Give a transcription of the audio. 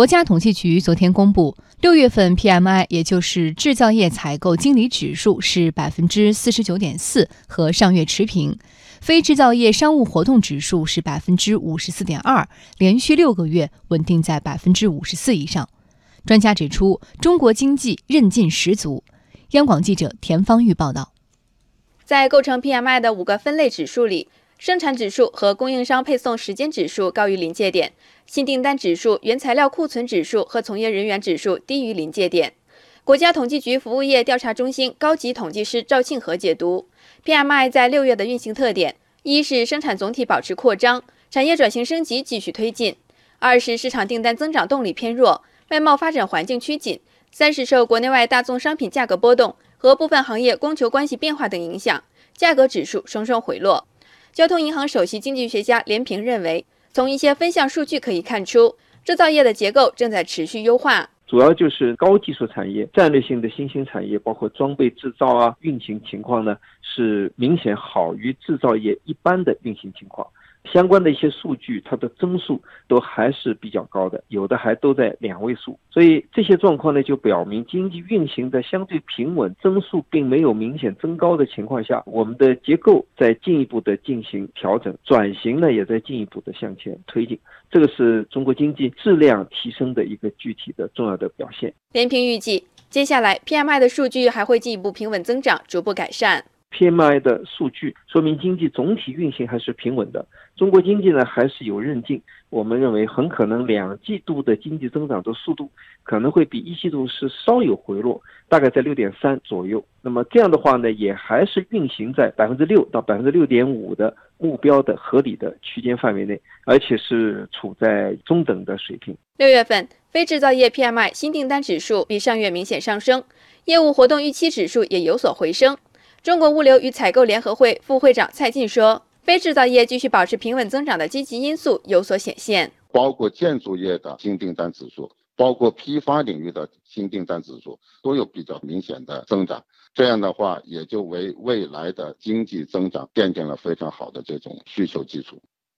国家统计局昨天公布，六月份 PMI，也就是制造业采购经理指数是百分之四十九点四，和上月持平；非制造业商务活动指数是百分之五十四点二，连续六个月稳定在百分之五十四以上。专家指出，中国经济韧劲十足。央广记者田方玉报道，在构成 PMI 的五个分类指数里。生产指数和供应商配送时间指数高于临界点，新订单指数、原材料库存指数和从业人员指数低于临界点。国家统计局服务业调查中心高级统计师赵庆和解读，PMI 在六月的运行特点：一是生产总体保持扩张，产业转型升级继续推进；二是市场订单增长动力偏弱，外贸发展环境趋紧；三是受国内外大宗商品价格波动和部分行业供求关系变化等影响，价格指数双双回落。交通银行首席经济学家连平认为，从一些分项数据可以看出，制造业的结构正在持续优化。主要就是高技术产业、战略性的新兴产业，包括装备制造啊，运行情况呢是明显好于制造业一般的运行情况。相关的一些数据，它的增速都还是比较高的，有的还都在两位数。所以这些状况呢，就表明经济运行的相对平稳，增速并没有明显增高的情况下，我们的结构在进一步的进行调整，转型呢也在进一步的向前推进。这个是中国经济质量提升的一个具体的重要的表现。连平预计，接下来 PMI 的数据还会进一步平稳增长，逐步改善。PMI 的数据说明经济总体运行还是平稳的，中国经济呢还是有韧劲。我们认为很可能两季度的经济增长的速度可能会比一季度是稍有回落，大概在六点三左右。那么这样的话呢，也还是运行在百分之六到百分之六点五的目标的合理的区间范围内，而且是处在中等的水平。六月份非制造业 PMI 新订单指数比上月明显上升，业务活动预期指数也有所回升。中国物流与采购联合会副会长蔡进说：“非制造业继续保持平稳增长的积极因素有所显现，包括建筑业的新订单指数，包括批发领域的新订单指数都有比较明显的增长。这样的话，也就为未来的经济增长奠定了非常好的这种需求基础。”